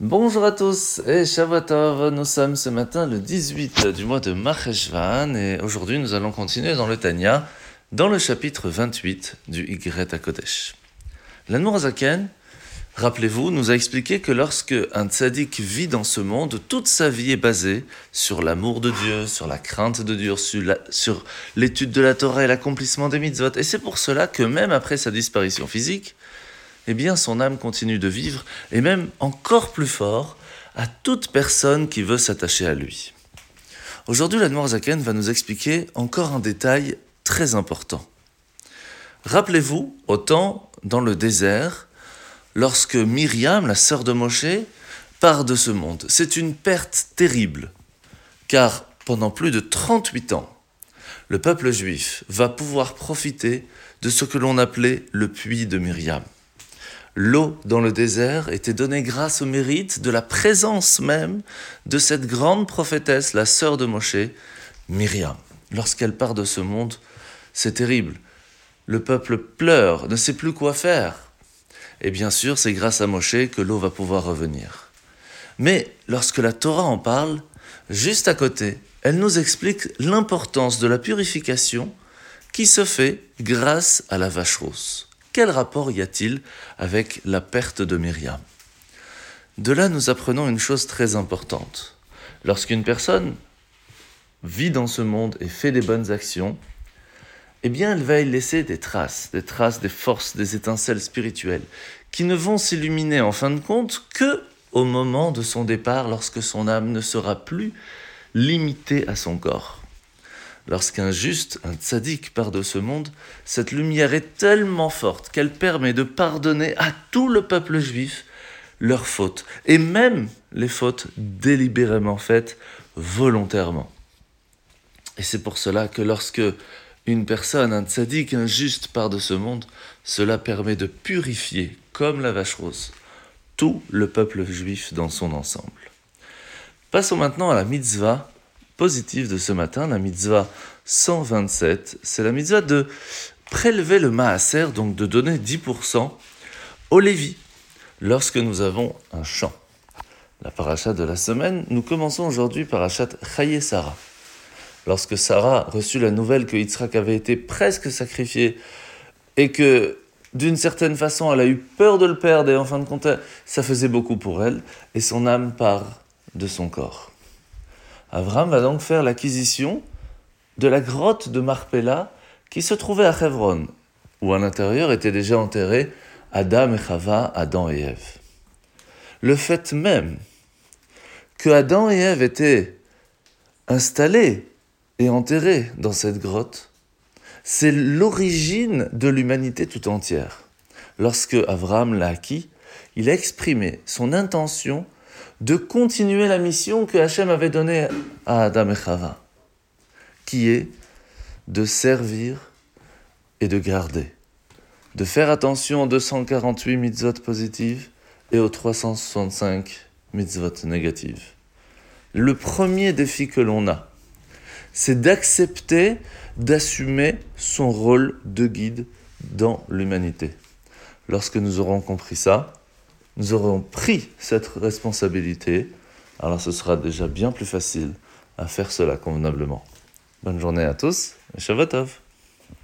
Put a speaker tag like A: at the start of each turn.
A: Bonjour à tous et Shavuotov, nous sommes ce matin le 18 du mois de Maheshvan et aujourd'hui nous allons continuer dans le Tanya, dans le chapitre 28 du Y à Kodesh. Zaken, rappelez-vous, nous a expliqué que lorsque un tzaddik vit dans ce monde, toute sa vie est basée sur l'amour de Dieu, sur la crainte de Dieu, sur l'étude de la Torah et l'accomplissement des mitzvot. Et c'est pour cela que même après sa disparition physique, eh bien son âme continue de vivre, et même encore plus fort, à toute personne qui veut s'attacher à lui. Aujourd'hui, la Zaken va nous expliquer encore un détail très important. Rappelez-vous, au temps dans le désert, lorsque Myriam, la sœur de Moshe, part de ce monde. C'est une perte terrible, car pendant plus de 38 ans, le peuple juif va pouvoir profiter de ce que l'on appelait le puits de Myriam. L'eau dans le désert était donnée grâce au mérite de la présence même de cette grande prophétesse, la sœur de Moshe, Myriam. Lorsqu'elle part de ce monde, c'est terrible. Le peuple pleure, ne sait plus quoi faire. Et bien sûr, c'est grâce à Moshe que l'eau va pouvoir revenir. Mais lorsque la Torah en parle, juste à côté, elle nous explique l'importance de la purification qui se fait grâce à la vache rousse. Quel rapport y a-t-il avec la perte de Myriam De là, nous apprenons une chose très importante. Lorsqu'une personne vit dans ce monde et fait des bonnes actions, eh bien, elle va y laisser des traces, des traces, des forces, des étincelles spirituelles, qui ne vont s'illuminer en fin de compte que au moment de son départ, lorsque son âme ne sera plus limitée à son corps. Lorsqu'un juste, un tzaddik part de ce monde, cette lumière est tellement forte qu'elle permet de pardonner à tout le peuple juif leurs fautes, et même les fautes délibérément faites volontairement. Et c'est pour cela que lorsque une personne, un tzaddik, un juste part de ce monde, cela permet de purifier, comme la vache rose, tout le peuple juif dans son ensemble. Passons maintenant à la mitzvah positive de ce matin, la mitzvah 127, c'est la mitzvah de prélever le maaser, donc de donner 10% au Lévi, lorsque nous avons un champ. La paracha de la semaine, nous commençons aujourd'hui parachat Chaye Sarah. Lorsque Sarah reçut la nouvelle que Yitzhak avait été presque sacrifié et que d'une certaine façon elle a eu peur de le perdre et en fin de compte ça faisait beaucoup pour elle et son âme part de son corps. Abraham va donc faire l'acquisition de la grotte de Marpella qui se trouvait à Hebron, où à l'intérieur étaient déjà enterrés Adam et Chava, Adam et Ève. Le fait même que Adam et Ève étaient installés et enterrés dans cette grotte, c'est l'origine de l'humanité tout entière. Lorsque Abraham l'a acquis, il a exprimé son intention de continuer la mission que Hachem avait donnée à Adam et Chava, qui est de servir et de garder, de faire attention aux 248 mitzvot positives et aux 365 mitzvot négatives. Le premier défi que l'on a, c'est d'accepter, d'assumer son rôle de guide dans l'humanité. Lorsque nous aurons compris ça, nous aurons pris cette responsabilité, alors ce sera déjà bien plus facile à faire cela convenablement. Bonne journée à tous et Shavuot